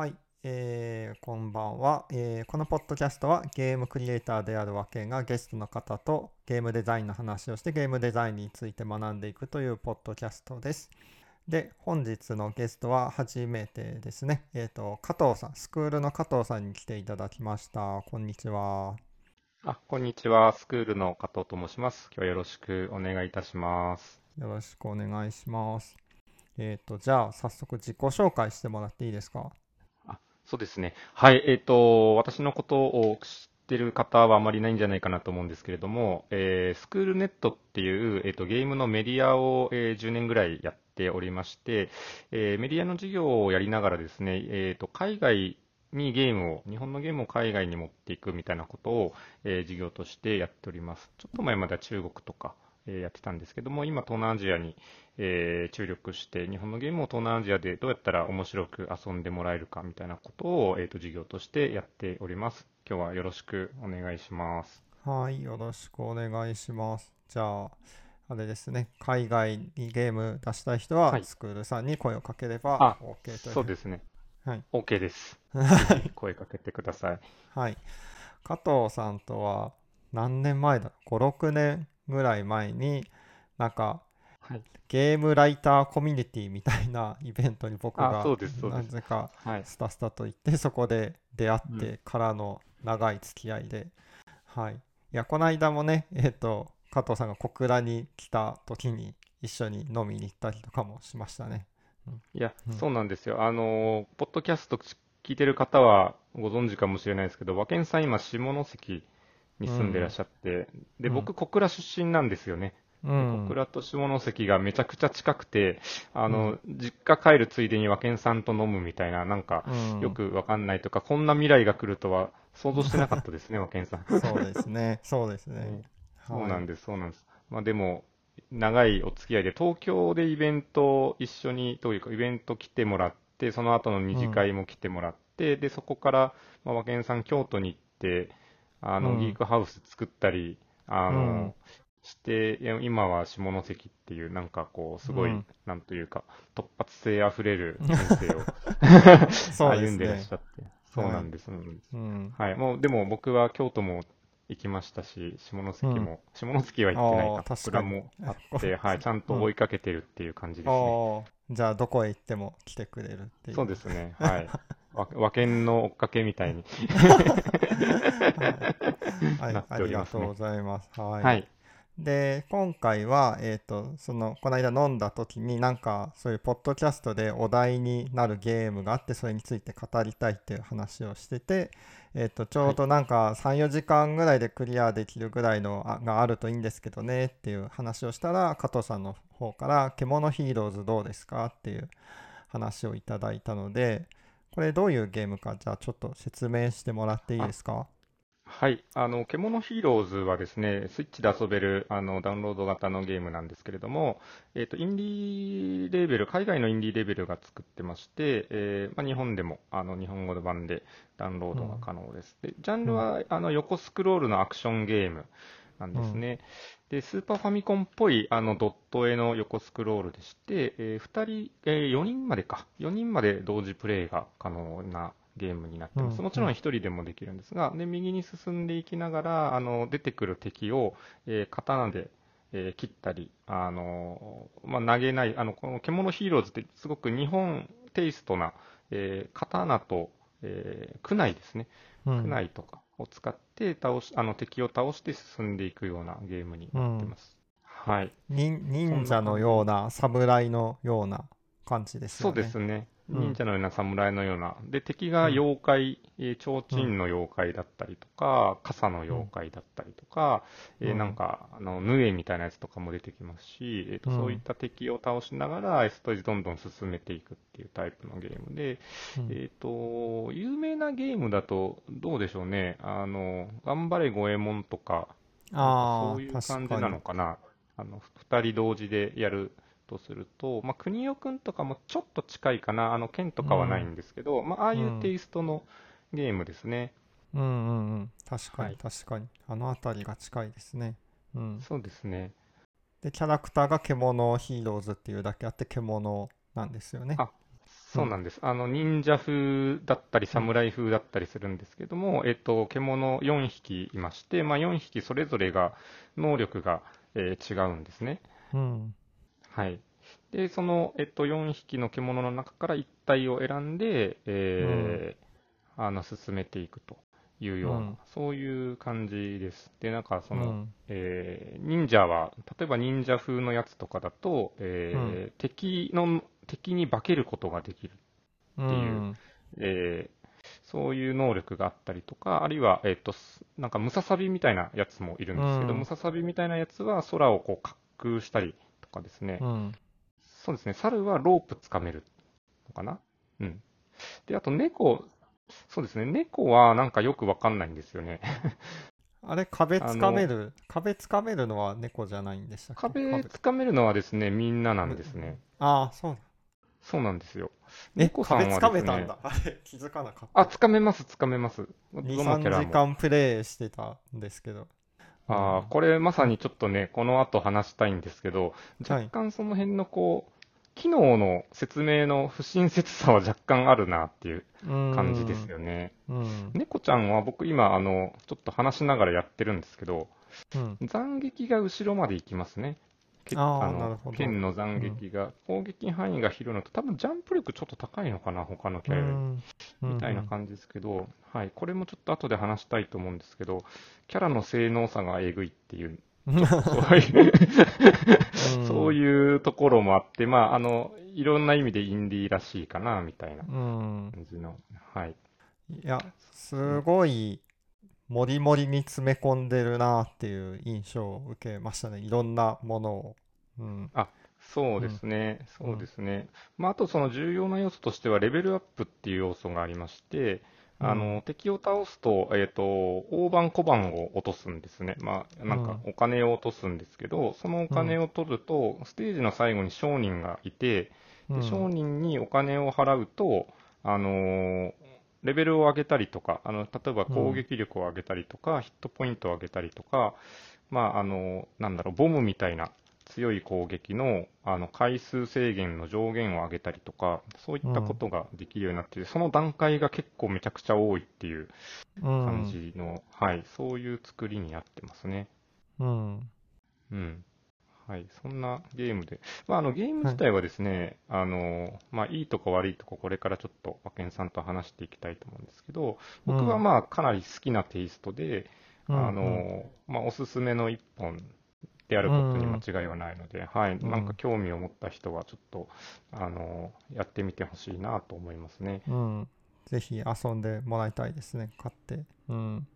はい、えー、こんばんは、えー、このポッドキャストはゲームクリエイターであるわけがゲストの方とゲームデザインの話をしてゲームデザインについて学んでいくというポッドキャストです。で、本日のゲストは初めてですね。えっ、ー、と、加藤さん、スクールの加藤さんに来ていただきました。こんにちは。あ、こんにちは。スクールの加藤と申します。今日はよろしくお願いいたします。よろしくお願いします。えっ、ー、と、じゃあ、早速自己紹介してもらっていいですか？そうですね。はい。えっ、ー、と、私のことを知ってる方はあまりないんじゃないかなと思うんですけれども、えー、スクールネットっていう、えっ、ー、と、ゲームのメディアを、え、10年ぐらいやっておりまして、え、メディアの事業をやりながらですね、えっ、と、海外にゲームを、日本のゲームを海外に持っていくみたいなことを、えー、事業としてやっております。ちょっと前までは中国とか、えやってたんですけども、今、東南アジアに、え注力して、日本のゲームを東南アジアでどうやったら面白く遊んでもらえるかみたいなことを、えー、と事業としてやっております。今日はよろしくお願いします。はい、よろしくお願いします。じゃあ、あれですね、海外にゲーム出したい人は、スクールさんに声をかければ OK という、そうですね。はい。OK です。声かけてください。はい。加藤さんとは何年前だ ?5、6年ぐらい前になんか、はい、ゲームライターコミュニティみたいな イベントに僕がなぜかスタスタと行ってそこで出会ってからの長い付き合いで、はい、いやこの間もねえっ、ー、と加藤さんが小倉に来た時に一緒に飲みに行ったりとかもしましたね。うん、いや、うん、そうなんですよ。あの、ポッドキャスト聞いてる方はご存知かもしれないですけど、和健さん今下関に住んでらっしゃって、うん、で、僕、小倉出身なんですよね。うん、小倉と下関がめちゃくちゃ近くて、あの、うん、実家帰るついでに和健さんと飲むみたいな、なんか、よくわかんないとか、こんな未来が来るとは想像してなかったですね、和健さん。そうですね、そうですね。そうなんです、そうなんです。まあでも、長いお付き合いで、東京でイベント一緒に、というか、イベント来てもらって、その後の二次会も来てもらって、で、そこから、まあ、和健さん京都に行って、あの、うん、ギークハウス作ったり、あの、うん、して、今は下関っていう、なんかこう、すごい、うん、なんというか、突発性あふれる 人生を 歩んでらっしゃって。そうなんです。はい。もう、でも僕は京都も行きましたし、下関も、下関は行ってないか、こもあって、はい、ちゃんと追いかけてるっていう感じですね。じゃあ、どこへ行っても来てくれるっていう。そうですね。はい。和犬の追っかけみたいに。はい、ありがとうございます。はい。はい、で、今回は、えっ、ー、と、その、この間飲んだ時に、なんか、そういうポッドキャストでお題になるゲームがあって、それについて語りたいっていう話をしてて、えっ、ー、と、ちょうどなんか3、4時間ぐらいでクリアできるぐらいのあがあるといいんですけどねっていう話をしたら、加藤さんの方から、獣ヒーローズどうですか？っていう話をいただいたので、これどういうゲームか、じゃあちょっと説明してもらっていいですか？はい。あの、獣ヒーローズはですね、スイッチで遊べる、あの、ダウンロード型のゲームなんですけれども、えっ、ー、と、インディーレーベル、海外のインディーレベルが作ってまして、えー、まあ、日本でも、あの、日本語版でダウンロードが可能です。うん、で、ジャンルは、あの、横スクロールのアクションゲームなんですね。うん、で、スーパーファミコンっぽい、あの、ドット絵の横スクロールでして、えー、2人、えー、4人までか、4人まで同時プレイが可能なゲームになってます。もちろん1人でもできるんですが、で、右に進んでいきながら、あの、出てくる敵を、えー、刀で、えー、切ったり、あのまあ、投げない、あの、この獣ヒーローズってすごく日本テイストな、えー、刀と、えー、区内ですね。区内とかを使って倒し、あの敵を倒して進んでいくようなゲームになってます。うん、はい。忍者のような、侍のような感じですよね。そうですね。忍者のような侍のような、で、敵が妖怪、うん、提灯の妖怪だったりとか、傘の妖怪だったりとか、うん、えー、なんか、あの、ヌエみたいなやつとかも出てきますし、えーと、うん、そういった敵を倒しながら、ストージどんどん進めていくっていうタイプのゲームで、えっ、ー、と、有名なゲームだと、どうでしょうね、あの、頑張れ五右衛門とか、あそういう感じなのかな。あの、二人同時でやるとすると、まあ、国尾くんとかもちょっと近いかな、あの、剣とかはないんですけど、うん、まあ、ああいうテイストのゲームですね。うんうんうん、確かに確かに、はい、あの辺りが近いですね。うん、そうですね。で、キャラクターが獣ヒーローズっていうだけあって、獣なんですよね。あそうなんです。あの、忍者風だったり、侍風だったりするんですけども、えっと、獣4匹いまして、まあ、4匹それぞれが、能力が、えー、違うんですね。うん。はい。で、その、えっと、4匹の獣の中から1体を選んで、えー、うん、あの、進めていくというような、うん、そういう感じです。で、なんか、その、うん、えー、忍者は、例えば忍者風のやつとかだと、えー、敵の、敵に化けることができるっていう、えー、そういう能力があったりとか、あるいは、えっ、と、なんかムササビみたいなやつもいるんですけど、ムササビみたいなやつは空をこう滑空したりとかですね、そうですね、猿はロープつかめるのかな？うん。で、あと猫、そうですね、猫はなんかよくわかんないんですよね。あれ、壁つかめる、壁つかめるのは猫じゃないんでしたっけ？壁つかめるのはですね、みんななんですね。ああ、そうそうなんですよ。猫さんはです、ね、壁つかめたんだ。あれ、気づかなかった。あ、つかめます、つかめます。2、3時間プレイしてたんですけど。ああ、これまさにちょっとね、この後話したいんですけど、若干その辺のこう、機能の説明の不親切さは若干あるなっていう感じですよね。猫ちゃんは僕今、あの、ちょっと話しながらやってるんですけど、うん、斬撃が後ろまで行きますね。あの剣の斬撃が、攻撃範囲が広いのと、多分ジャンプ力ちょっと高いのかな、他のキャラより、みたいな感じですけど、はい、これもちょっと後で話したいと思うんですけど、キャラの性能差がえぐいっていう、そういうそういうところもあって、まあ、あの、いろんな意味でインディーらしいかな、みたいな感じの、はい。いや、すごい、もりもりに詰め込んでるなっていう印象を受けましたね。いろんなものを。うん、あそうですね、うん、そうですね。まあ、あとその重要な要素としては、レベルアップっていう要素がありまして、あの、うん、敵を倒すと、えっ、ー、と、大番小番を落とすんですね。まあ、なんかお金を落とすんですけど、そのお金を取ると、ステージの最後に商人がいて、で商人にお金を払うと、あのー、レベルを上げたりとか、あの、例えば攻撃力を上げたりとか、うん、ヒットポイントを上げたりとか、まあ、あの、なんだろう、ボムみたいな強い攻撃の、あの、回数制限の上限を上げたりとか、そういったことができるようになって、うん、その段階が結構めちゃくちゃ多いっていう感じの、うん、はい、そういう作りになってますね。うん。うん。はい、そんなゲームで、まあ、あのゲーム自体はですね、はい、あのまあ、いいとこ悪いとこ、これからちょっと和健さんと話していきたいと思うんですけど、僕はまあかなり好きなテイストで、うん、あのまあ、おすすめの一本であることに間違いはないので、うん、はい、なんか興味を持った人はちょっと、あのやってみてほしいなと思いますね。うん、ぜひ遊んでもらいたいですね、買って。うん、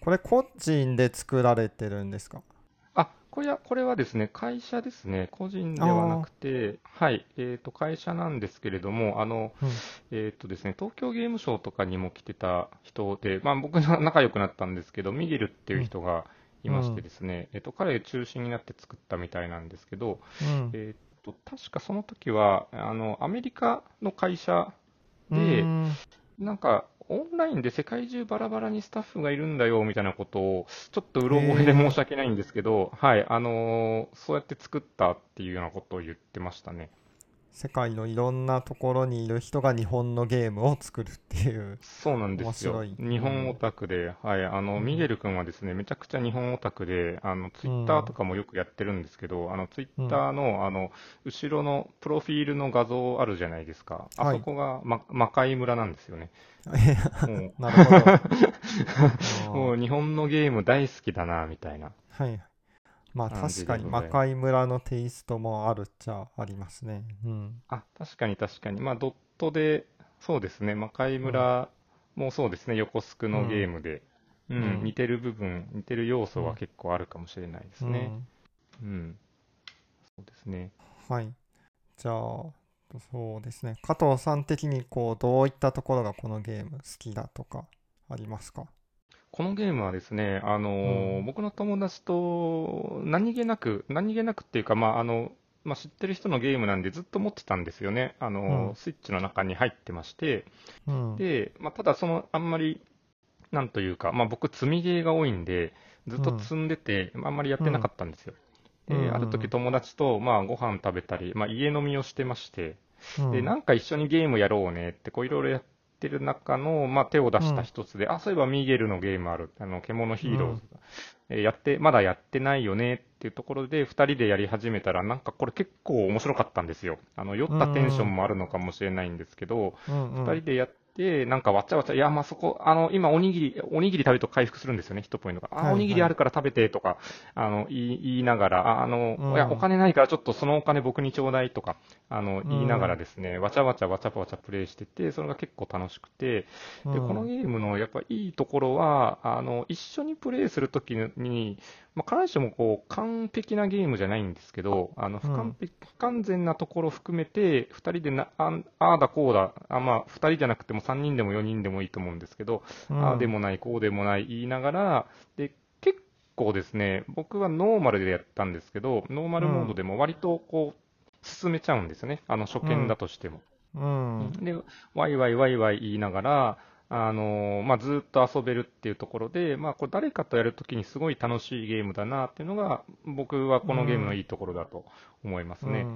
これ、個人で作られてるんですか？これは、これはですね、会社ですね。個人ではなくて、はい、えっ、ー、と、会社なんですけれども、あの、うん、えっ、とですね、東京ゲームショウとかにも来てた人で、まあ僕が 仲良くなったんですけど、ミゲルっていう人がいましてですね、うん、えっ、と、彼中心になって作ったみたいなんですけど、うん、えっ、と、確かその時は、あの、アメリカの会社で、なんか、オンラインで世界中バラバラにスタッフがいるんだよみたいなことを、ちょっとうろ覚えで申し訳ないんですけど、はい、あのー、そうやって作ったっていうようなことを言ってましたね。世界のいろんなところにいる人が日本のゲームを作るっていう。そうなんですよ。日本オタクで、はい、あのミゲル君はですねめちゃくちゃ日本オタクであのツイッターとかもよくやってるんですけど、うん、あのツイッターのあの後ろのプロフィールの画像あるじゃないですか、あそこが、ま、魔界村なんですよね。なるほど。もう日本のゲーム大好きだなみたいな。はい。まあ確かに魔界村のテイストもあるっちゃありますね。うん。あ、確かに確かに。まあドットで、そうですね、魔界村もそうですね、横スクのゲームで、うん、うん、似てる部分、似てる要素は結構あるかもしれないですね。うん。うん、そうですね。はい。じゃあ、そうですね。加藤さん的にこう、どういったところがこのゲーム好きだとかありますか？このゲームはですね、あのーうん、僕の友達と何気なく、何気なくっていうか、まあ、あの、まあ、知ってる人のゲームなんでずっと持ってたんですよね。あのーうん、スイッチの中に入ってまして。うん、で、まあ、ただその、あんまり、なんというか、まあ、僕積みゲーが多いんで、ずっと積んでて、あんまりやってなかったんですよ。で、ある時友達と、まあ、ご飯食べたり、まあ、家飲みをしてまして、うん、で、なんか一緒にゲームやろうねって、こういろいろやってる中の、まあ、手を出した一つで、うん、あ、そういえばミゲルのゲームある。あの、獣ヒーローズ、うん、えやって、まだやってないよねっていうところで、二人でやり始めたら、なんかこれ結構面白かったんですよ。あの、酔ったテンションもあるのかもしれないんですけど、二、うんうん、人でやっで、なんかわちゃわちゃ、いや、まあ、そこ、あの、今、おにぎり、おにぎり食べると回復するんですよね、一ポイントが。あ、おにぎりあるから食べてとか、あの、言い、言いながら、あの、うん、いや、お金ないからちょっとそのお金僕にちょうだいとか、あの、言いながらですね、わちゃわちゃわちゃわちゃプレイしてて、それが結構楽しくて、で、このゲームのやっぱいいところは、あの、一緒にプレイするときに、まあ、必ずしもこう完璧なゲームじゃないんですけど、あの不完璧、不完全なところを含めて、2人でなああだこうだ、あまあ、2人じゃなくても3人でも4人でもいいと思うんですけど、うん、ああでもない、こうでもない言いながら、で結構ですね、僕はノーマルでやったんですけど、ノーマルモードでも割とこう進めちゃうんですよね、あの初見だとしても。うん、で、ワイワイワイワイ言いながら、あのまあ、ずっと遊べるっていうところで、まあ、これ誰かとやるときにすごい楽しいゲームだなっていうのが、僕はこのゲームのいいところだと思いますね。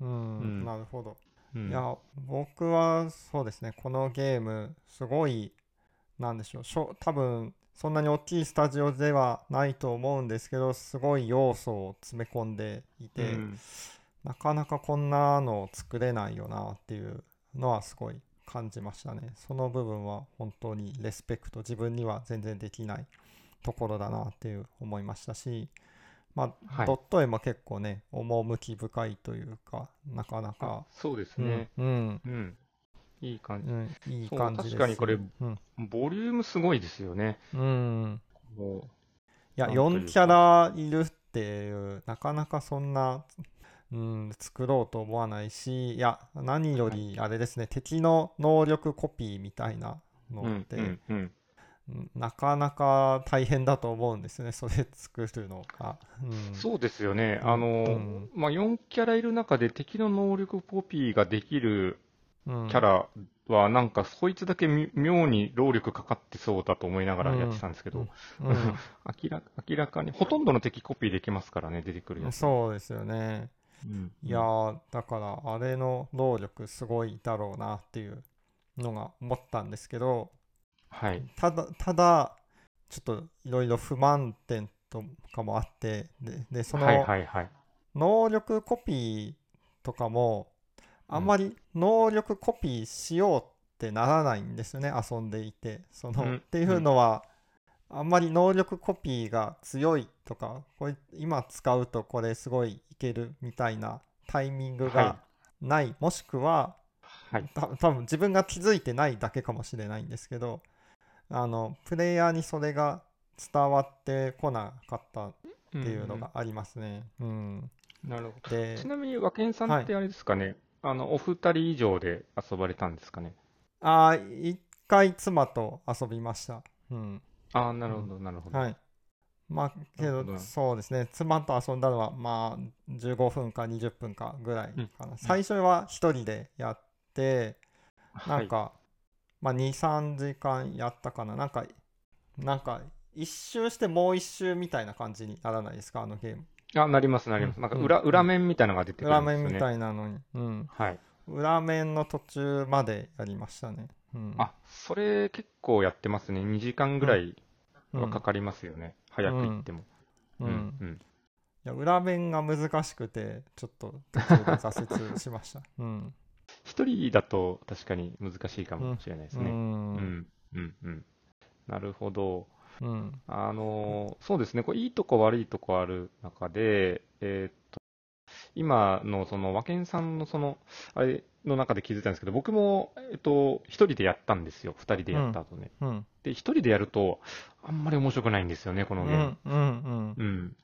うん、うん、なるほど。うん、いや、僕はそうですね、このゲーム、すごい、なんでしょう、しょ多分そんなに大きいスタジオではないと思うんですけど、すごい要素を詰め込んでいて、うん、なかなかこんなの作れないよなっていうのはすごい感じましたね。その部分は本当にレスペクト、自分には全然できないところだなっていう思いましたし、まあ、はい、ドット絵も結構ね、趣深いというか、なかなか。そうですね。うん。うん、いい感じ。うん、いい感じ。確かにこれ、うん、ボリュームすごいですよね。うん。もういや、4キャラいるっていう、なかなかそんなうん、作ろうと思わないし、いや、何よりあれですね、はい、敵の能力コピーみたいなのって、うんうんうん、なかなか大変だと思うんですね、それ作るのが。うん、そうですよね、あの、うん、まあ、4キャラいる中で敵の能力コピーができるキャラは、なんかそいつだけ妙に労力かかってそうだと思いながらやってたんですけど、明ら明らかに、ほとんどの敵コピーできますからね、出てくるやつ。そうですよね。いやだからあれの能力すごいだろうなっていうのが思ったんですけど、はい、ただただちょっといろいろ不満点とかもあってででその能力コピーとかもあんまり能力コピーしようってならないんですよね遊んでいて。その、っていうのは、あんまり能力コピーが強いとかこれ今使うとこれすごいいけるみたいなタイミングがない、はい、もしくは、はい、た多分自分が気づいてないだけかもしれないんですけどあのプレイヤーにそれが伝わってこなかったっていうのがありますね。うん、うん、なるほど。でちなみに和健さんってあれですかね、はい、あのお二人以上で遊ばれたんですかね。ああ一回妻と遊びました。うんああ、なるほど、なるほど。はい。まあ、けど、そうですね、妻と遊んだのは、まあ、15分か20分かぐらいかな。うん、最初は1人でやって、なんか、はい、まあ、2、3時間やったかな。なんか、なんか、一周してもう一周みたいな感じにならないですか、あのゲーム。あ、なります、なります。なんか裏、うん、裏面みたいなのが出てくるんですよね。裏面みたいなのに。うん。はい。裏面の途中までやりましたね。うん、あ、それ結構やってますね。2時間ぐらいはかかりますよね。うん、早く行っても。うん。うん。いや、裏面が難しくて、ちょっと途中で挫折しました。うん。一人だと確かに難しいかもしれないですね。うん。うん。うん。うん。なるほど。うん、あのそうですね、これいいとこ悪いとこある中で、えー、っと今のその和健さんのそのあれの中で気づいたんですけど、僕も、えっと、一人でやったんですよ。二人でやった後ね。うんうん、で、一人でやると、あんまり面白くないんですよね、このゲーム。うん、うん、うん。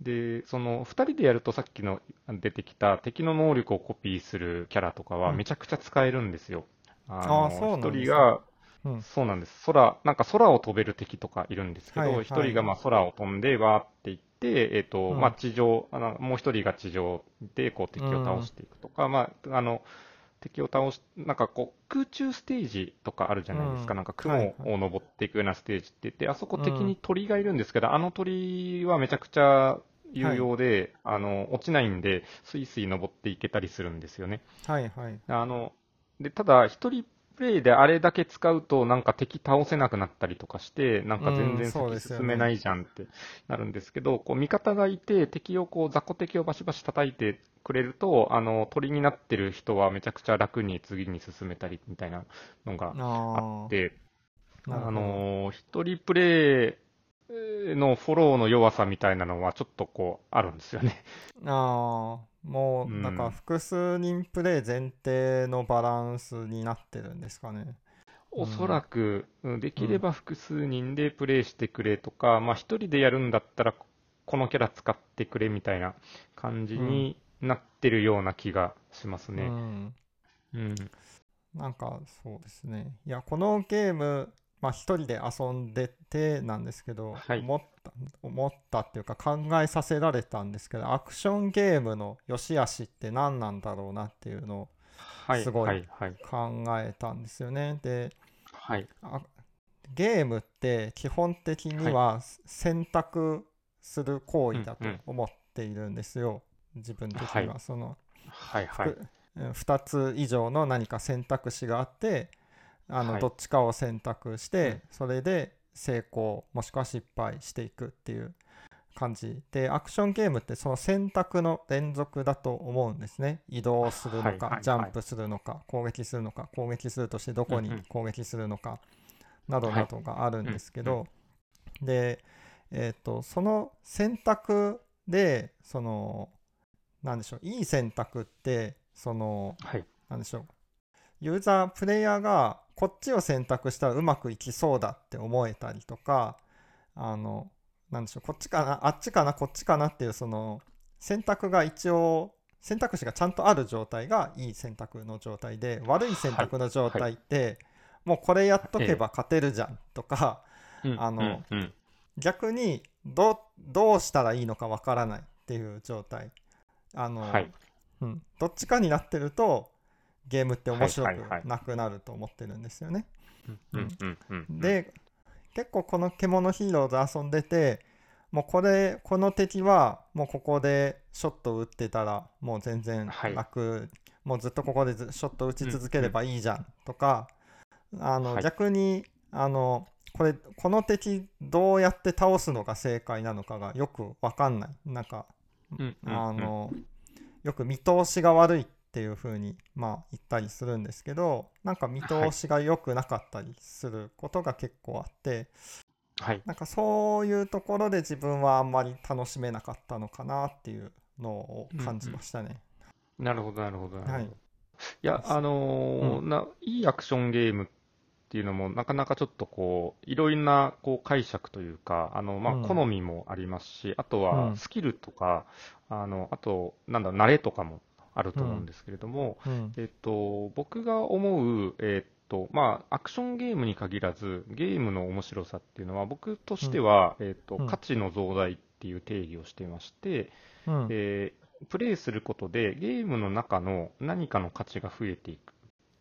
で、その、二人でやるとさっきの出てきた敵の能力をコピーするキャラとかはめちゃくちゃ使えるんですよ。あの、一人が、うん、そうなんです。空、なんか空を飛べる敵とかいるんですけど、一、はいはい、人がまあ空を飛んでわーっていって、えっ、ー、と、うん、まあ地上、あの、もう一人が地上でこう敵を倒していくとか、うん、まあ、あの、敵を倒し、なんかこう、空中ステージとかあるじゃないですか。うん、なんか雲を登っていくようなステージって言って、はいはい、あそこ敵に鳥がいるんですけど、うん、あの鳥はめちゃくちゃ有用で、はい、あの、落ちないんで、スイスイ登っていけたりするんですよね。はいはい。あの、で、ただ、一人プレイであれだけ使うと、なんか敵倒せなくなったりとかして、なんか全然先進めないじゃんってなるんですけど、こう味方がいて、敵をこう、雑魚敵をバシバシ叩いてくれると、あの、鳥になってる人はめちゃくちゃ楽に次に進めたりみたいなのがあって、あの、一人プレイのフォローの弱さみたいなのはちょっとこう、あるんですよね。ああ。もうなんか複数人プレイ前提のバランスになってるんですかね。おそらく、できれば複数人でプレイしてくれとか、うん、まあ一人でやるんだったらこのキャラ使ってくれみたいな感じになってるような気がしますね。うん。うん、なんかそうですね。いや、このゲーム、まあ一人で遊んでてなんですけど、はい、思った思ったっていうか考えさせられたんですけどアクションゲームの良し悪しって何なんだろうなっていうのをすごい考えたんですよね。で、はい、ゲームって基本的には選択する行為だと思っているんですよ、自分的には。その、はいはい、2つ以上の何か選択肢があってあの、どっちかを選択して、それで成功もしくは失敗していくっていう感じでアクションゲームってその選択の連続だと思うんですね。移動するのか、ジャンプするのか攻撃するのか攻撃するとしてどこに攻撃するのか、などなどがあるんですけど、で、えーと、その選択でその何でしょういい選択ってその、はい、何でしょうユーザープレイヤーがこっちを選択したらうまくいきそうだって思えたりとかあのなんでしょうこっちかなあっちかなこっちかなっていうその選択が一応選択肢がちゃんとある状態がいい選択の状態で悪い選択の状態って、もうこれやっとけば勝てるじゃんとか、ええ、あの、逆にどどうしたらいいのかわからないっていう状態。あの、はい、うん、どっちかになってるとゲームって面白くなくなると思ってるんですよね。で結構この獣ヒーローズ遊んでてもうこれこの敵はもうここでショット打ってたらもう全然楽、はい、もうずっとここでショット打ち続ければいいじゃんとか、あの、はい、逆にあのこれこの敵どうやって倒すのが正解なのかがよく分かんない。なんか、あのよく見通しが悪いっていうふうにまあ言ったりするんですけどなんか見通しが良くなかったりすることが結構あって、はい、なんかそういうところで自分はあんまり楽しめなかったのかなっていうのを感じましたね。うんうん、なるほどなるほどはい、いやあのーうん、ないいアクションゲームっていうのもなかなかちょっとこういろいろなこう解釈というかあの、まあ、好みもありますし、あとはスキルとか、あのあとなんだ慣れとかもあると思うんですけれども、うん、えっと、僕が思う、えっとまあ、アクションゲームに限らずゲームの面白さっていうのは僕としては、うん、えっと、価値の増大っていう定義をしていまして、うん、えー、プレイすることでゲームの中の何かの価値が増えていく。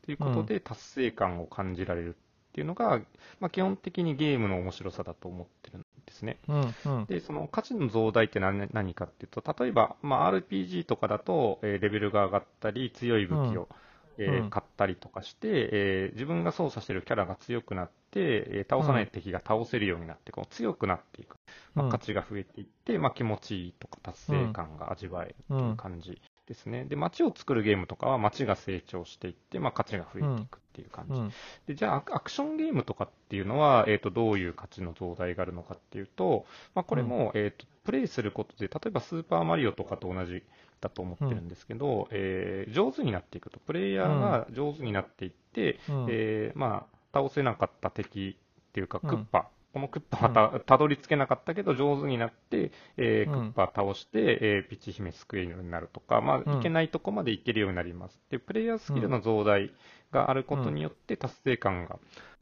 ということで達成感を感じられるっていうのが、まあ、基本的にゲームの面白さだと思ってるんですね。うんうん、で、その価値の増大って何何かっていうと、例えば、まあ、RPG とかだと、えー、レベルが上がったり、強い武器を、うん、えー、買ったりとかして、えー、自分が操作してるキャラが強くなって、えー、倒さない敵が倒せるようになって、こう強くなっていく。まあ、価値が増えていって、まあ、気持ちいいとか達成感が味わえるっていう感じですね。で、街を作るゲームとかは街が成長していって、まあ、価値が増えていくっていう感じ。うん、で、じゃあ、アクションゲームとかっていうのは、えっ、ー、と、どういう価値の増大があるのかっていうと、まあ、これも、うん、えっ、と、プレイすることで、例えばスーパーマリオとかと同じだと思ってるんですけど、うん、えー、上手になっていくと。プレイヤーが上手になっていって、うん、えー、まあ、倒せなかった敵っていうか、クッパこのクッパはた,、たどり着けなかったけど上手になって、えー、クッパ倒して、えー、ピチ姫救えるようになるとか、まあ、いけないとこまでいけるようになります。で、プレイヤースキルの増大があることによって達成感が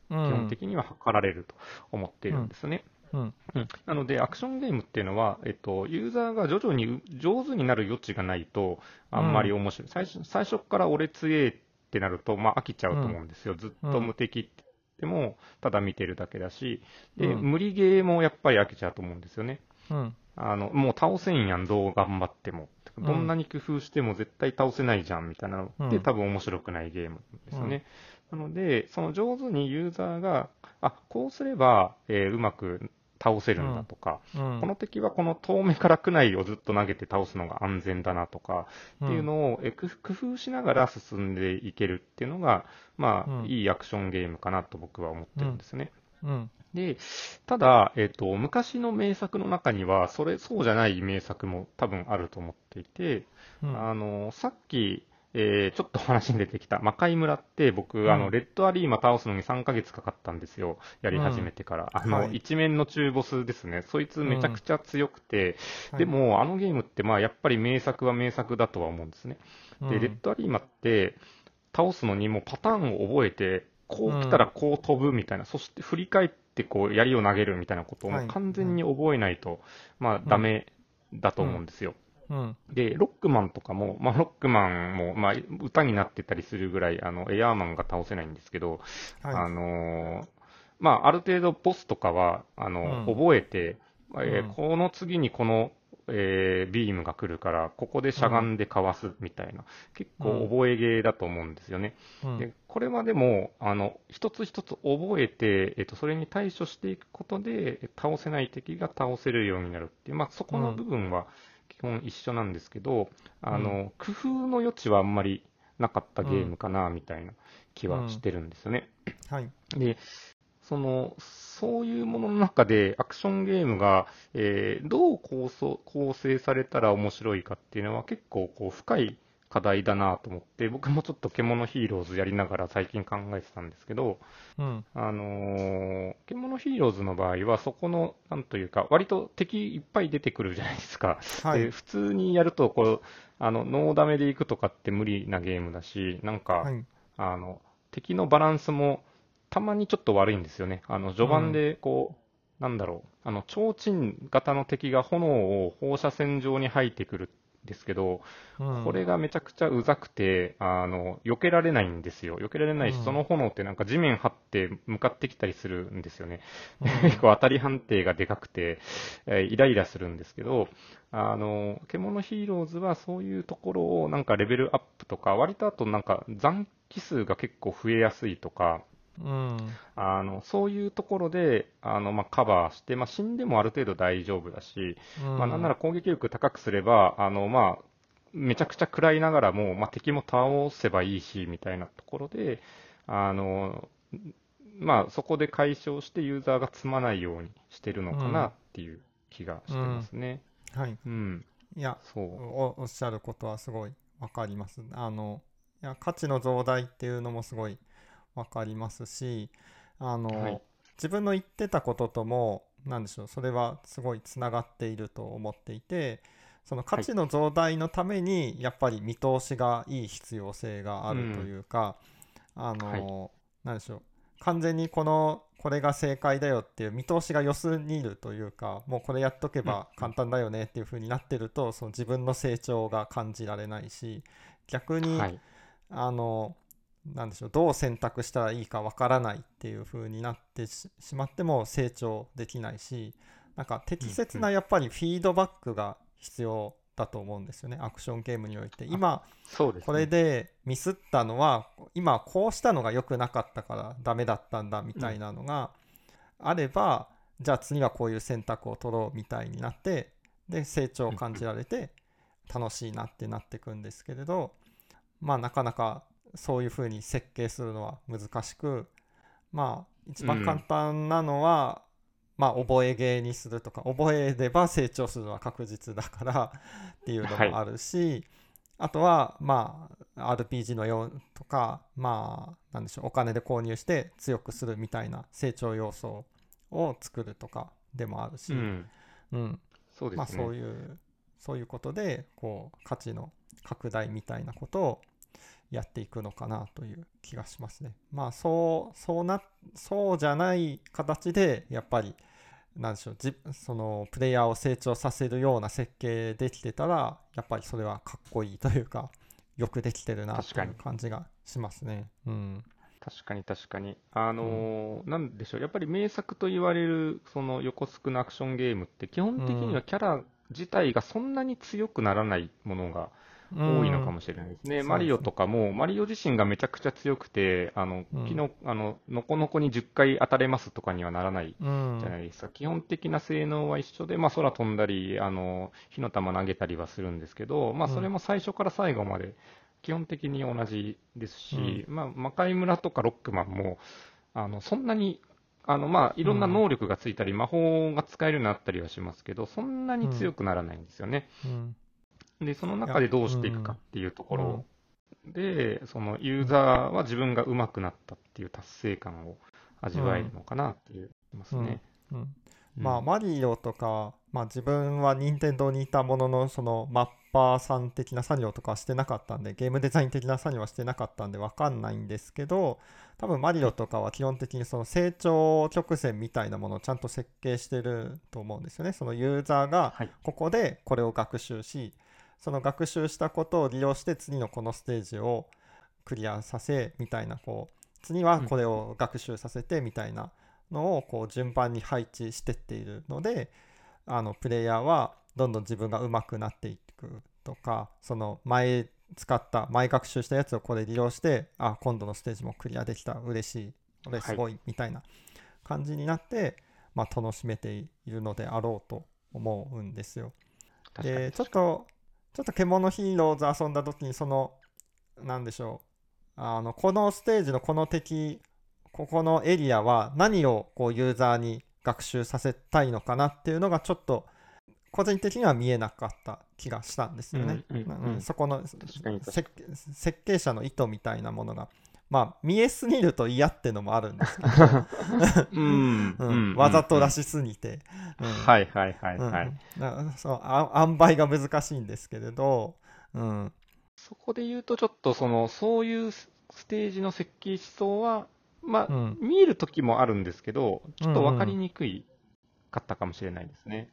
基本的には図られると思っているんですね。うん、うん、なので、アクションゲームっていうのは、えっと、ユーザーが徐々に上手になる余地がないと、あんまり面白い。最初最初から俺強えってなると、まあ、飽きちゃうと思うんですよ。ずっと無敵ってでも、ただ見てるだけだし、で、うん、無理ゲーもやっぱり飽きちゃうと思うんですよね。うん、あの、もう倒せんやん、どう頑張っても。どんなに工夫しても絶対倒せないじゃんみたいなのって、多分面白くないゲームですよね。なので、その上手にユーザーが、あ、こうすれば、えー、うまく倒せるんだとか、うん。うん、この敵はこの遠目から区内をずっと投げて倒すのが安全だなとか、っていうのを、え工夫しながら進んでいけるっていうのが、まあ、いいアクションゲームかなと僕は思ってるんですね。で、ただ、えっ、ー、と、昔の名作の中には、それ、そうじゃない名作も多分あると思っていて、あの、さっき、えー、ちょっと話に出てきた。魔界村って僕、うん、あの、レッドアリーマ倒すのに3ヶ月かかったんですよ。やり始めてから。うん、あの、はい、一面の中ボスですね。そいつめちゃくちゃ強くて、うん、でも、あのゲームってまあ、やっぱり名作は名作だとは思うんですね。で、レッドアリーマって、倒すのにもパターンを覚えて、こう来たらこう飛ぶみたいな、そして振り返ってこう槍を投げるみたいなことを完全に覚えないと、まあ、ダメだと思うんですよ。うん、で、ロックマンとかも、まあ、ロックマンも、まあ、歌になってたりするぐらい、あの、エアーマンが倒せないんですけど、はい、あのー、まあ、ある程度ボスとかは、あの、うん、覚えて、えー、この次にこの、えー、ビームが来るから、ここでしゃがんでかわすみたいな、結構覚えゲーだと思うんですよね。でこれはでも、あの、一つ一つ覚えて、えっ、と、それに対処していくことで、倒せない敵が倒せるようになるっていう、まあ、そこの部分は、基本一緒なんですけど、あの、うん、工夫の余地はあんまりなかったゲームかな、みたいな気はしてるんですよね。うん、はい。で、その、そういうものの中で、アクションゲームが、えー、どう構想構成されたら面白いかっていうのは結構こう深い課題だなと思って、僕もちょっと獣ヒーローズやりながら最近考えてたんですけど、うん、あのー、獣ヒーローズの場合は、そこの、なんというか、割と敵いっぱい出てくるじゃないですか。はい、で普通にやると、こう、あの、ノーダメでいくとかって無理なゲームだし、なんか、はい、あの、敵のバランスも、たまにちょっと悪いんですよね。あの、序盤で、こう、うん、なんだろう、あの、提灯型の敵が炎を放射線状に吐いてくるですけど、うん、これがめちゃくちゃうざくて、あの、避けられないんですよ。避けられないし、うん、その炎ってなんか地面張って向かってきたりするんですよね。結構当たり判定がでかくて、えー、イライラするんですけど、あの、獣ヒーローズはそういうところをなんかレベルアップとか、割とあとなんか残機数が結構増えやすいとか、うん、あのそういうところであの、まあ、カバーして、まあ、死んでもある程度大丈夫だし、うん、まあ、なんなら攻撃力高くすれば、あのまあ、めちゃくちゃ食らいながらも、まあ、敵も倒せばいいしみたいなところで、あのまあ、そこで解消してユーザーが積まないようにしてるのかなっていう気がしてますね。うん、はい、うん、いやそう。おっしゃることはすごい分かります。あのいや価値の増大っていうのもすごい分かりますしあの、はい、自分の言ってたこととも何でしょうそれはすごいつながっていると思っていてその価値の増大のためにやっぱり見通しがいい必要性があるというか、うん、あの、はい、何でしょう完全にこのこれが正解だよっていう見通しが良すぎるというかもうこれやっとけば簡単だよねっていう風になってるとその自分の成長が感じられないし逆に、はい、あのなんでしょうどう選択したらいいかわからないっていう風になってしまっても成長できないしなんか適切なやっぱりフィードバックが必要だと思うんですよねアクションゲームにおいて。今これでミスったのは今こうしたのが良くなかったからダメだったんだみたいなのがあればじゃあ次はこういう選択を取ろうみたいになってで成長を感じられて楽しいなってなってくんですけれどまあなかなかそういうふうに設計するのは難しくまあ一番簡単なのは、うん、まあ覚えゲーにするとか覚えれば成長するのは確実だから っていうのもあるし、はい、あとはまあ RPG のようとかまあなんでしょうお金で購入して強くするみたいな成長要素を作るとかでもあるし、うん、うん、そうまあそういうそういうことでこう価値の拡大みたいなことをやっていくのかなという気がしますね。まあそうそうなそうじゃない形でやっぱりなんでしょうじそのプレイヤーを成長させるような設計できてたらやっぱりそれはかっこいいというかよくできてるなという感じがしますね。うん、確かに確かに。あのーうん、なんでしょう、やっぱり名作と言われる、その横スクのアクションゲームって、基本的にはキャラ自体がそんなに強くならないものが多いのかもしれないですね。うん、マリオとかも、マリオ自身がめちゃくちゃ強くて、あの、昨日、あの、のこのこに10回当たれますとかにはならないじゃないですか。基本的な性能は一緒で、まあ空飛んだり、あの、火の玉投げたりはするんですけど、まあそれも最初から最後まで、基本的に同じですし、うん、まあ、魔界村とかロックマンも、あの、そんなに、あの、まあ、いろんな能力がついたり、うん、魔法が使えるようになったりはしますけど、そんなに強くならないんですよね。うん、で、その中でどうしていくかっていうところ。で、そのユーザーは自分が上手くなったっていう達成感を味わえるのかなっていうますね。まあ、マリオとか、まあ、自分は任天堂にいたものの、そのマッパーさん的な作業とかはしてなかったんで、ゲームデザイン的な作業はしてなかったんで、わかんないんですけど、多分マリオとかは基本的にその成長曲線みたいなものをちゃんと設計してると思うんですよね。そのユーザーがここでこれを学習し、その学習したことを利用して次のこのステージをクリアさせみたいな、こう、次はこれを学習させてみたいな。うんのをこう順番に配置してっているのであのプレイヤーはどんどん自分が上手くなっていくとかその前使った前学習したやつをこれ利用してあ今度のステージもクリアできた嬉しい俺すごいみたいな感じになって、はい、まあ、楽しめているのであろうと思うんですよ。でちょっとちょっと獣ヒーローズ遊んだ時にそのなんでしょうあのこのステージのこの敵ここのエリアは何をこうユーザーに学習させたいのかなっていうのがちょっと個人的には見えなかった気がしたんですよね。そこの設計者の意図みたいなものが。まあ見えすぎると嫌ってのもあるんですけど。わざとらしすぎて、はいはいはいはい、うん、そうあ塩梅が難しいんですけれど、うん、そこで言うとちょっとそのそういうステージの設計思想はまあ、うん、見える時もあるんですけど、ちょっと分かりにくいかったかもしれないですね。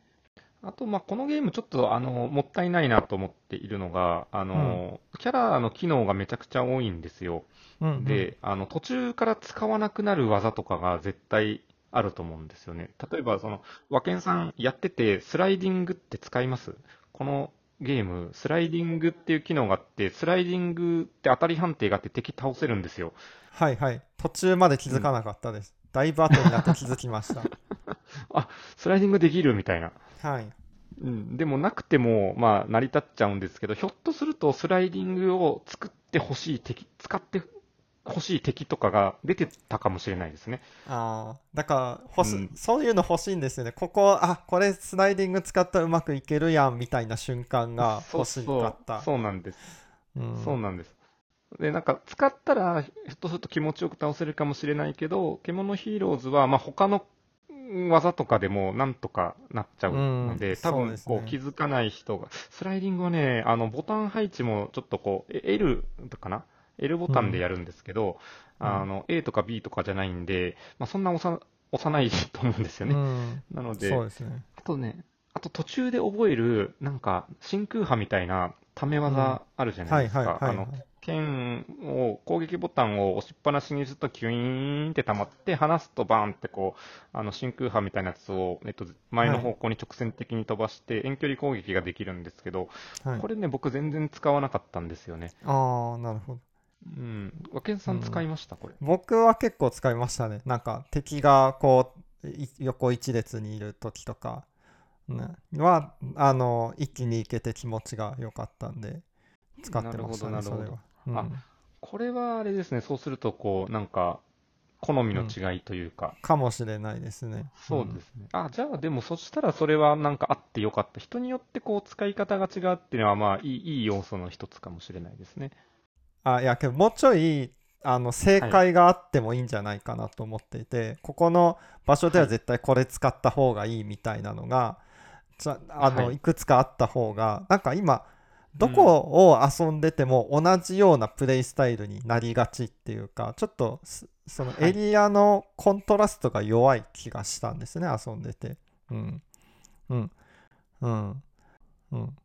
あと、まあ、このゲームちょっと、あの、もったいないなと思っているのが、あの、うん、キャラの機能がめちゃくちゃ多いんですよ。うんうん、で、あの、途中から使わなくなる技とかが絶対あると思うんですよね。例えば、その、和健さんやってて、スライディングって使います？このゲーム、スライディングっていう機能があって、スライディングって当たり判定があって敵倒せるんですよ。はいはい。途中まで気づかなかったです。うん、だいぶ後になって気づきました。あ、スライディングできるみたいな。はい。うん、でもなくても、まあ、成り立っちゃうんですけど、ひょっとするとスライディングを作ってほしい敵、使ってほしい敵とかが出てたかもしれないですね。ああ、だから欲し、うん、そういうの欲しいんですよね。ここ、あこれスライディング使ったらうまくいけるやんみたいな瞬間が欲しかった。そうなんです。うん、そうなんです。で、なんか使ったら、ひょっとすると気持ちよく倒せるかもしれないけど、獣ヒーローズは、まあ、他の技とかでもなんとかなっちゃうので、うん、多分こう気づかない人が、スライディングはね、あのボタン配置もちょっとこう、L かな ?L ボタンでやるんですけど、うん、あの A とか B とかじゃないんで、まあ、そんな押さ押さないと思うんですよね。うん、なので、そうですね。あとね、あと途中で覚える、なんか真空波みたいなため技あるじゃないですか。あの剣を、攻撃ボタンを押しっぱなしにするとキュイーンって溜まって、離すとバーンってこう、あの、真空波みたいなやつを、えっと、前の方向に直線的に飛ばして、遠距離攻撃ができるんですけど、はい、これね、僕全然使わなかったんですよね。ああ、なるほど。うん。和健さん使いました、これ。僕は結構使いましたね。なんか、敵がこう、横一列にいる時とか、ね、は、あの、一気に行けて気持ちが良かったんで、使ってましたね、それは。うん、あこれはあれですね、そうすると、こう、なんか、好みの違いというか、うん、かもしれないですね。そうですね。うん、あ、じゃあでもそしたらそれはなんかあってよかった。人によってこう使い方が違うっていうのはまあいいいい要素の一つかもしれないですね。あ、いや、けどもうちょい、あの、正解があってもいいんじゃないかなと思っていて、はい、ここの場所では絶対これ使った方がいいみたいなのが、じゃあの、はい、いくつかあった方が、なんか今、どこを遊んでても同じようなプレイスタイルになりがちっていうか、ちょっとそのエリアのコントラストが弱い気がしたんですね、遊んでて。うん。うん。うん。うん。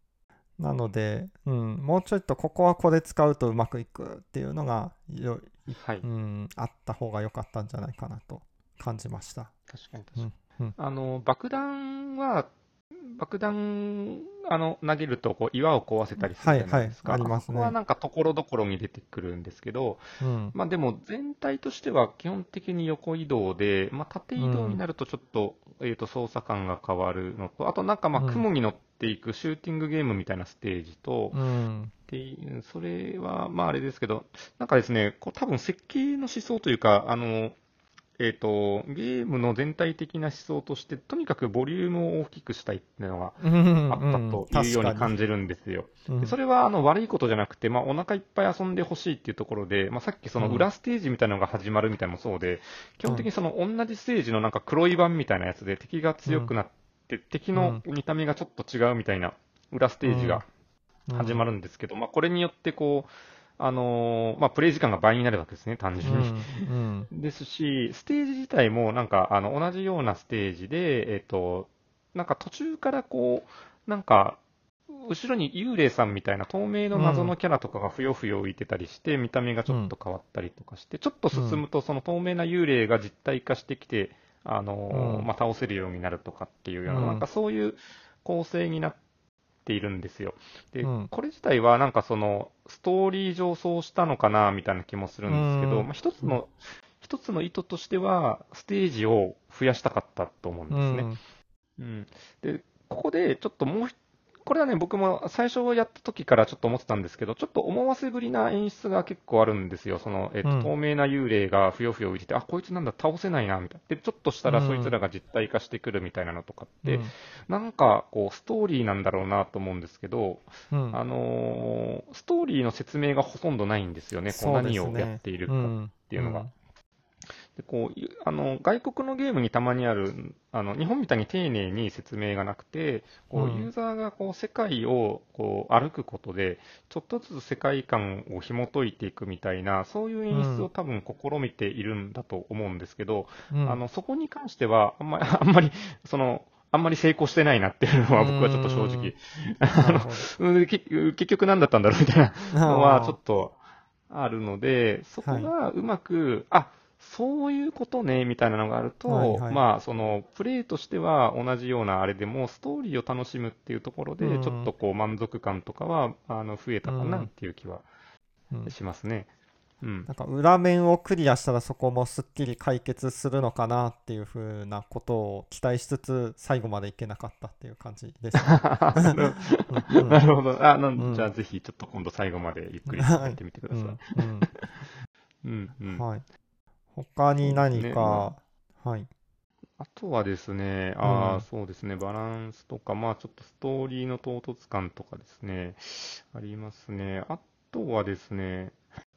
なので、うん、もうちょっとここはこれ使うとうまくいくっていうのがよはい、うん、あった方が良かったんじゃないかなと感じました。確かに確かに。うん、あの、爆弾は、爆弾、あの、投げると、こう、岩を壊せたりするじゃないですか。はいはい、ありますね。ここはなんか、ところどころに出てくるんですけど、うん、まあでも、全体としては基本的に横移動で、まあ、縦移動になるとちょっと、うん、えっ、ー、と、操作感が変わるのと、あとなんか、まあ、雲に乗っていくシューティングゲームみたいなステージと、うん、でそれは、まああれですけど、なんかですね、こう多分設計の思想というか、あの、えっ、ー、と、ゲームの全体的な思想として、とにかくボリュームを大きくしたいっていうのがあったというように感じるんですよ。うんうん、それはあの悪いことじゃなくて、まあ、お腹いっぱい遊んでほしいっていうところで、まあ、さっきその裏ステージみたいなのが始まるみたいなのもそうで、基本的にその同じステージのなんか黒い版みたいなやつで敵が強くなって、敵の見た目がちょっと違うみたいな裏ステージが始まるんですけど、まあ、これによってこう、あのー、まあ、プレイ時間が倍になるわけですね、単純に。うんうん、ですし、ステージ自体もなんか、あの、同じようなステージで、えっ、ー、と、なんか途中からこう、なんか、後ろに幽霊さんみたいな透明の謎のキャラとかがふよふよ浮いてたりして、見た目がちょっと変わったりとかして、ちょっと進むとその透明な幽霊が実体化してきて、あのー、まあ、倒せるようになるとかっていうような、なんかそういう構成になっているんですよ。で、これ自体はなんかその、ストーリー上そうしたのかな、みたいな気もするんですけど、まあ、一つの、一つの意図としては、ステージを増やしたかったと思うんですね。うん。で、ここでちょっともうこれはね、僕も最初やった時からちょっと思ってたんですけど、ちょっと思わせぶりな演出が結構あるんですよ。その、えっと、透明な幽霊がふよふよ浮いてて、あ、こいつなんだ、倒せないな、みたいな。で、ちょっとしたらそいつらが実体化してくるみたいなのとかって、うん、なんか、こう、ストーリーなんだろうなと思うんですけど、うん、あのー、ストーリーの説明がほとんどないんですよね。こう何をやっているかっていうのが。でこうあの外国のゲームにたまにあるあの日本みたいに丁寧に説明がなくてこうユーザーがこう世界をこう歩くことでちょっとずつ世界観を紐解いていくみたいなそういう演出を多分試みているんだと思うんですけど、うん、あのそこに関してはあんまりあんまりそのあんまり成功してないなっていうのは僕はちょっと正直、あの結局何だったんだろうみたいなのはちょっとあるので、そこがうまく、はい、あ、そういうことね、みたいなのがあると、はいはい、まあ、その、プレイとしては同じようなあれでも、ストーリーを楽しむっていうところで、ちょっとこう、満足感とかは、あの、増えたかなっていう気はしますね。うん、なんか裏面をクリアしたらそこもすっきり解決するのかなっていうふうなことを期待しつつ最後までいけなかったっていう感じです、ね、なるほど。あの、うん、じゃあぜひちょっと今度最後までゆっくりやってみてください。うん、うん、うん、はい。他に何か、ね、はい。あとはですね、ああ、うん、そうですね、バランスとか、まあちょっとストーリーの唐突感とかですね、ありますね。あとはですね、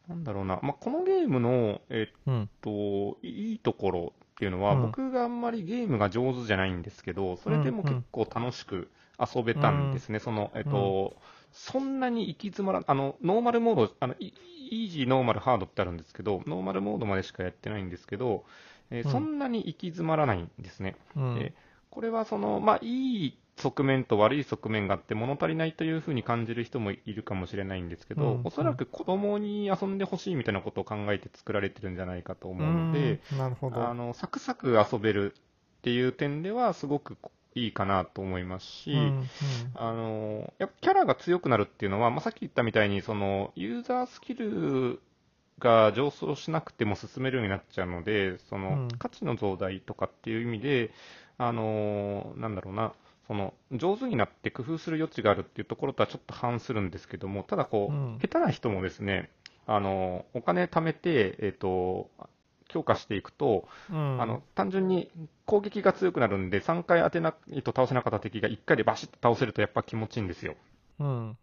なんだろうな、まあこのゲームの、えっと、うん、いいところっていうのは、うん、僕があんまりゲームが上手じゃないんですけど、それでも結構楽しく遊べたんですね。その、えっと、そんなに行き詰まら、あの、ノーマルモード、あの、イージー、ノーマル、ハードってあるんですけど、ノーマルモードまでしかやってないんですけど、えー、そんなに行き詰まらないんですね。うん、でこれはその、まあ、いい側面と悪い側面があって物足りないというふうに感じる人もいるかもしれないんですけど、うん、おそらく子供に遊んでほしいみたいなことを考えて作られてるんじゃないかと思うので、なるほど。あのサクサク遊べるっていう点ではすごくいいかなと思いますし、うんうん、あのやっぱキャラが強くなるっていうのは、まあ、さっき言ったみたいにそのユーザースキルが上昇しなくても進めるようになっちゃうので、その価値の増大とかっていう意味で、あのなんだろうな、その上手になって工夫する余地があるっていうところとはちょっと反するんですけども、ただこう、うん、下手な人もですね、あのお金貯めて、えっ、ー、と、強化していくと、うん、あの単純に攻撃が強くなるんで、3回当てないと倒せなかった敵が1回でバシッと倒せるとやっぱ気持ちいいんですよ。うん、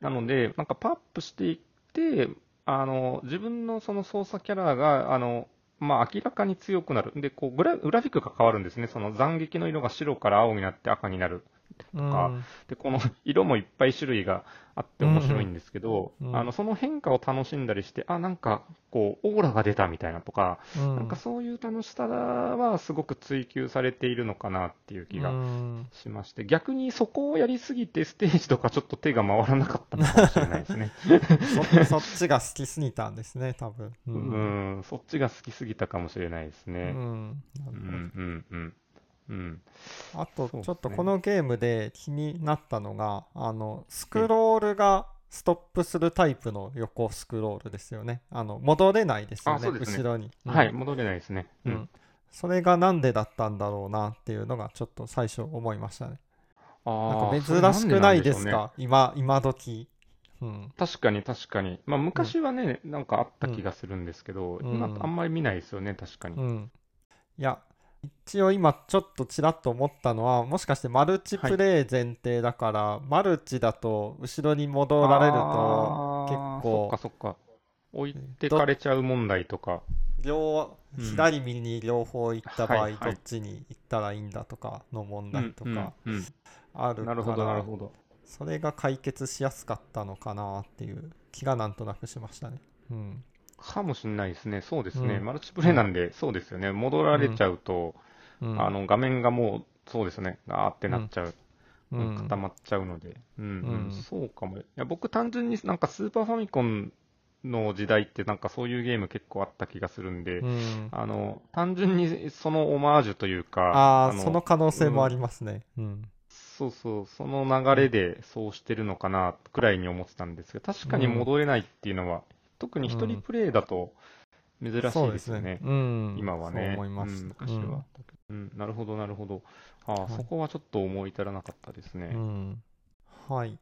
なので、なんかパップしていって、あの自分のその操作キャラが、あのまあ、明らかに強くなる。で、こうグラ、グラフィックが変わるんですね。その斬撃の色が白から青になって赤になるとか、でこの色もいっぱい種類があって面白いんですけど、うん、あのその変化を楽しんだりして、あ、なんかこう、オーラが出たみたいなとか、うん、なんかそういう楽しさはすごく追求されているのかなっていう気がしまして、逆にそこをやりすぎてステージとかちょっと手が回らなかったのかもしれないですね。そっちが好きすぎたんですね、多分。うん、ん、そっちが好きすぎたかもしれないですね。うん、うん、うんうん。うん、あと、ちょっとこのゲームで気になったのが、あのスクロールがストップするタイプの横スクロールですよね。あの戻れないですよね、ね。後ろに、うん、はい、戻れないですね、うん。それがなんでだったんだろうなっていうのがちょっと最初思いましたね。あなんか珍しくないですか、ね、今、今時。うん、確かに確かに。まあ昔はね、うん、なんかあった気がするんですけど、今あんまり見ないですよね、確かに。いや、一応今ちょっとちらっと思ったのはもしかしてマルチプレイ前提だから、はい、マルチだと後ろに戻られると結構そっかそっか。置いてかれちゃう問題とか。両左右に両方行った場合、どっちに行ったらいいんだとかの問題とかあるから、なるほどなるほど。それが解決しやすかったのかなっていう気がなんとなくしましたね。うんかもしれないですね、そうですね、うん、マルチプレイなんで、そうですよね、戻られちゃうと、うん、あの画面がもう、そうですね、ガーってなっちゃう、うん、固まっちゃうので、うんうん。そうかも。いや僕、単純になんかスーパーファミコンの時代って、なんかそういうゲーム結構あった気がするんで、あの単純にそのオマージュというか、ああその可能性もありますね。うん。そうそう、その流れでそうしてるのかなくらいに思ってたんですが、確かに戻れないっていうのは、特に一人プレイだと珍しいですよね。うん、今はね。思います。昔は、うん。なるほど、なるほど。あ、はい、そこはちょっと思い至らなかったですね。はい。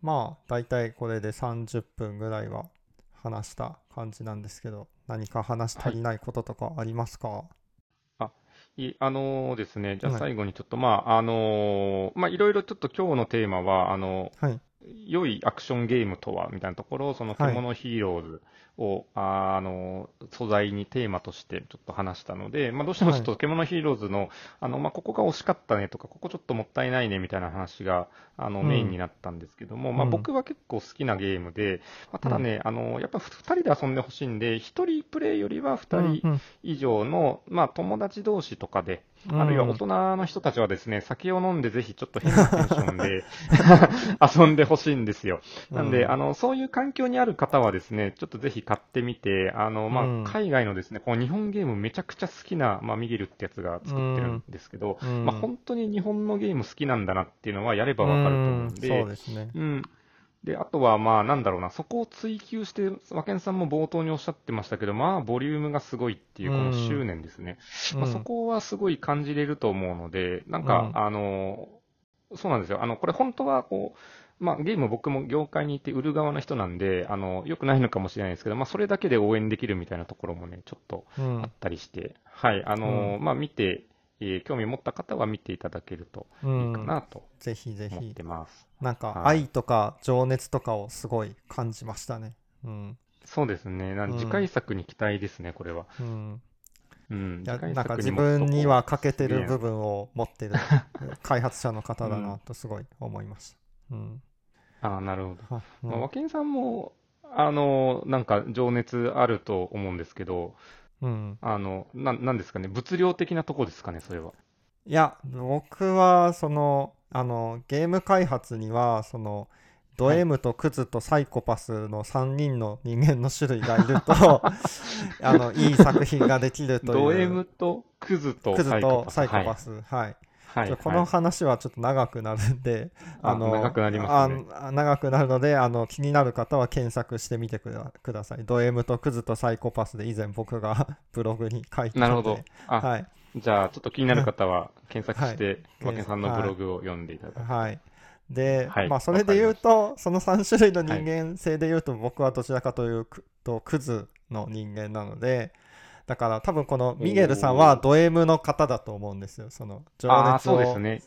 まあ、大体これで30分ぐらいは話した感じなんですけど、何か話足りないこととかありますか、はいあいあのー、ですね、じゃあ最後にちょっと、まあ、あのー、まあ、いろいろちょっと今日のテーマは、あのー、はい、良いアクションゲームとはみたいなところを、その獣ヒーローズを、はい、あの素材にテーマとしてちょっと話したので、まあ、どうしてもちょっと獣ヒーローズの、はい、あのまあ、ここが惜しかったねとか、ここちょっともったいないねみたいな話があの、メインになったんですけども、まあ、僕は結構好きなゲームで、まあ、ただね、あのやっぱ2人で遊んでほしいんで、1人プレイよりは2人以上の、まあ、友達同士とかで、あるいは大人の人たちはですね、酒を飲んでぜひちょっと変なテンションで 遊んでほしいんですよ。なんで、あの、そういう環境にある方はですね、ちょっとぜひ買ってみて、あの、まあ、海外のですね、こう日本ゲームめちゃくちゃ好きな、まあ、ミゲルってやつが作ってるんですけど、まあ、本当に日本のゲーム好きなんだなっていうのはやればわかると思うんで、そうですね。うん。で、あとは、まあ、なんだろうな、そこを追求して、和健さんも冒頭におっしゃってましたけど、まあ、ボリュームがすごいっていう、この執念ですね。まあ、そこはすごい感じれると思うので、なんか、あの、そうなんですよ。あの、これ本当は、こう、まあ、ゲーム僕も業界にいて売る側の人なんで、あの、良くないのかもしれないですけど、まあ、それだけで応援できるみたいなところもね、ちょっとあったりして、うん、はい、あの、うん、まあ、見て、えー、興味持った方は見ていただけるといいかなとぜひぜひ。なんか愛とか情熱とかをすごい感じましたね。うん、そうですね。なん次回作に期待ですね、これは。うん。うん、なんか自分には欠けてる部分を持ってる 開発者の方だなとすごい思いました。うん、ああ、なるほど。まあ、和金さんも、あの、なんか情熱あると思うんですけど、うん、あのななんですかね物量的なとこですかねそれは。いや僕はそのあのゲーム開発にはそのド M とクズとサイコパスの3人の人間の種類がいるとあのいい作品ができるという。ド M とクズとサイコパス。はい、はいはい、この話はちょっと長くなるんで、あの長くなります、ね、長くなるのであの気になる方は検索してみてください。ド M とクズとサイコパスで以前僕が ブログに書いてなるほど。はい、じゃあちょっと気になる方は検索して、はい、和さんのブログを読んでいただく。はい。で、はい、まあそれで言うとその3種類の人間性で言うと、僕はどちらかというとクズの人間なので、だから多分このミゲルさんはド M の方だと思うんですよ。その情熱を、ね。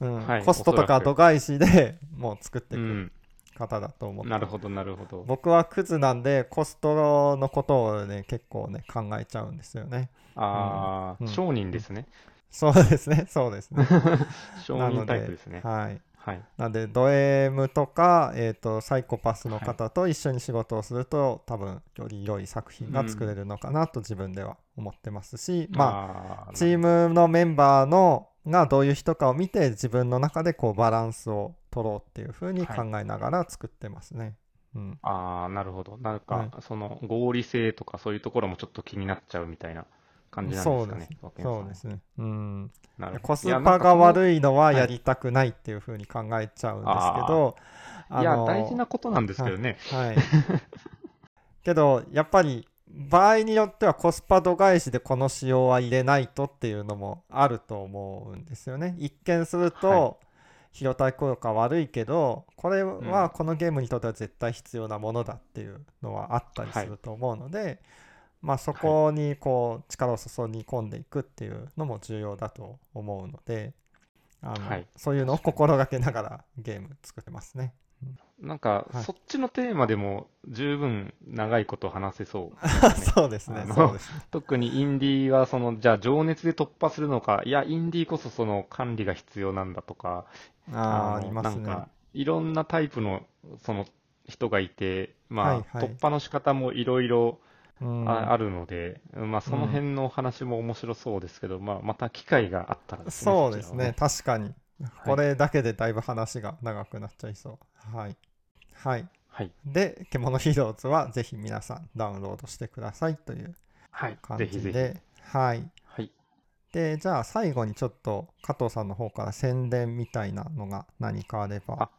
うん、はい、コストとか度外視で もう作っていく方だと思ってなるほど、なるほど。僕はクズなんでコストのことをね結構ね考えちゃうんですよね。ああ、うん。商人ですね。そうですね。そうですね。商人タイプですね。はいはい。なんでド M とか、えー、とサイコパスの方と一緒に仕事をすると、多分より良い作品が作れるのかなと自分では思ってますし、まああチームのメンバーのがどういう人かを見て自分の中でこうバランスを取ろうっていうふうに考えながら作ってますね。うん、ああ、なるほど。なんか、はいその合理性とかそういうところもちょっと気になっちゃうみたいな感じなんですかね。そうですね。うん、コスパが悪いのははいやりたくないっていうふうに考えちゃうんですけど、いや、の大事なことなんですけどね。はい。けど、やっぱり、場合によってはコスパ度外視でこの仕様は入れないとっていうのもあると思うんですよね。一見するはと、費用対効果悪いけど、これはこのゲームにとっては絶対必要なものだっていうのはあったりすると思うので、まあそこにこう力を注ぎ込んでいくっていうのも重要だと思うので、あのはいそういうのを心がけながらゲーム作ってますね。なんか、はいそっちのテーマでも十分長いこと話せそう。そうですねそうですね。特にインディーは、その、じゃあ情熱で突破するのか、いや、インディーこそその管理が必要なんだとか、ああ、のありますね。なんか、いろんなタイプの、その、人がいて、まあ、はいはい突破の仕方もいろいろうんああるので、まあ、その辺の話も面白そうですけど、まあ、また機会があったらね。そうですね、そ確かに。これだけでだいぶ話が長くなっちゃいそう。はい。はい。はい。で、獣ヒーローズはぜひ皆さんダウンロードしてくださいというはい。感ぜひぜじで。ひ。はい。はい。で、じゃあ最後にちょっと加藤さんの方から宣伝みたいなのが何かあれば。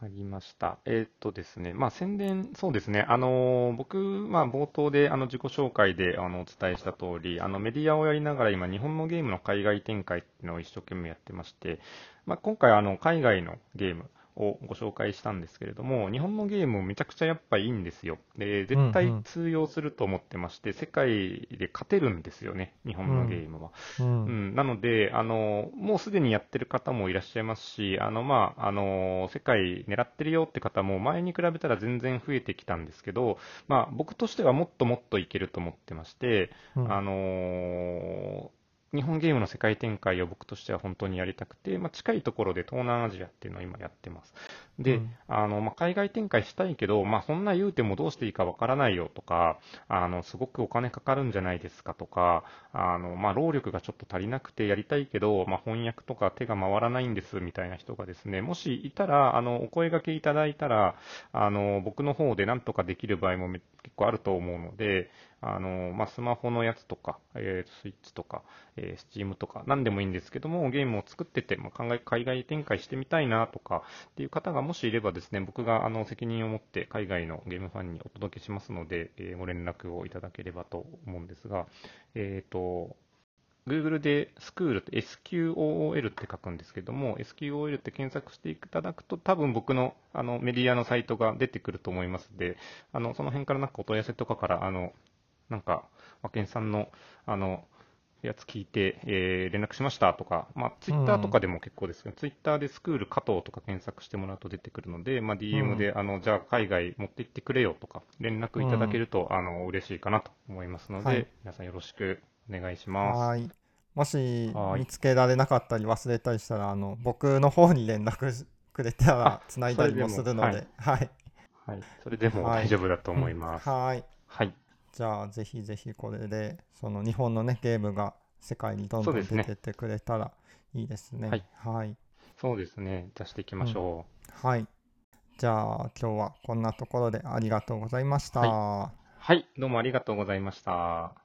あわかりました。えーっとですね、まあ宣伝、そうですね、あの僕、まあ冒頭であの自己紹介であのお伝えした通り、あのメディアをやりながら今、日本のゲームの海外展開っていうのを一生懸命やってまして、まあ今回あの海外のゲームをご紹介したんですけれども、日本のゲームめちゃくちゃやっぱいいんですよ。で、絶対うんうん通用すると思ってまして、世界で勝てるんですよね、日本のゲームは。う。うんん、なので、あの、もうすでにやってる方もいらっしゃいますし、あの、まあ、あの、世界狙ってるよって方も前に比べたら全然増えてきたんですけど、まあ、僕としてはもっともっといけると思ってまして、うんあの日本ゲームの世界展開を僕としては本当にやりたくて、まあ、近いところで東南アジアっていうのを今やってます。で、うん。あの、まあ、海外展開したいけど、まあ、そんな言うてもどうしていいかわからないよとか、あの、すごくお金かかるんじゃないですかとか、あの、まあ、労力がちょっと足りなくてやりたいけど、まあ、翻訳とか手が回らないんですみたいな人がですね、もしいたら、あの、お声掛けいただいたら、あの、僕の方でなんとかできる場合もめ結構あると思うので、あの、まあ、スマホのやつとか、えー、スイッチとか、えー、スチームとか、何でもいいんですけども、ゲームを作ってて、まあ、考え海外展開してみたいなとか、っていう方がもしいればですね、僕があの責任を持って海外のゲームファンにお届けしますので、えーご連絡をいただければと思うんですが、えっ、と、Google でスクールって SQOOL って書くんですけども、SQOL って検索していただくと、多分僕のあのメディアのサイトが出てくると思いますので、あのその辺からなんかお問い合わせとかから、あのなんか、和健さんのあのやつ聞いて、えー連絡しましたとか、まあ、ツイッターとかでも結構ですけど、ツイッターでスクール加藤とか検索してもらうと出てくるので、まあ、DM で、あの、じゃあ海外持って行ってくれよとか、連絡いただけると、あの、嬉しいかなと思いますので、はい皆さんよろしくお願いします。はい。もしはい見つけられなかったり忘れたりしたら、あの僕の方に連絡しくれたらあつないだりもするので、はい。はい。それでもはい大丈夫だと思います。はい。はい。じゃあぜひぜひこれでその日本のねゲームが世界にどんどんですねてってくれたらいいですね。はい。はい。そうですね。出していきましょはい。じゃあ今日はこんなところでありがとうございました。う。はい。どうもありがとうございました。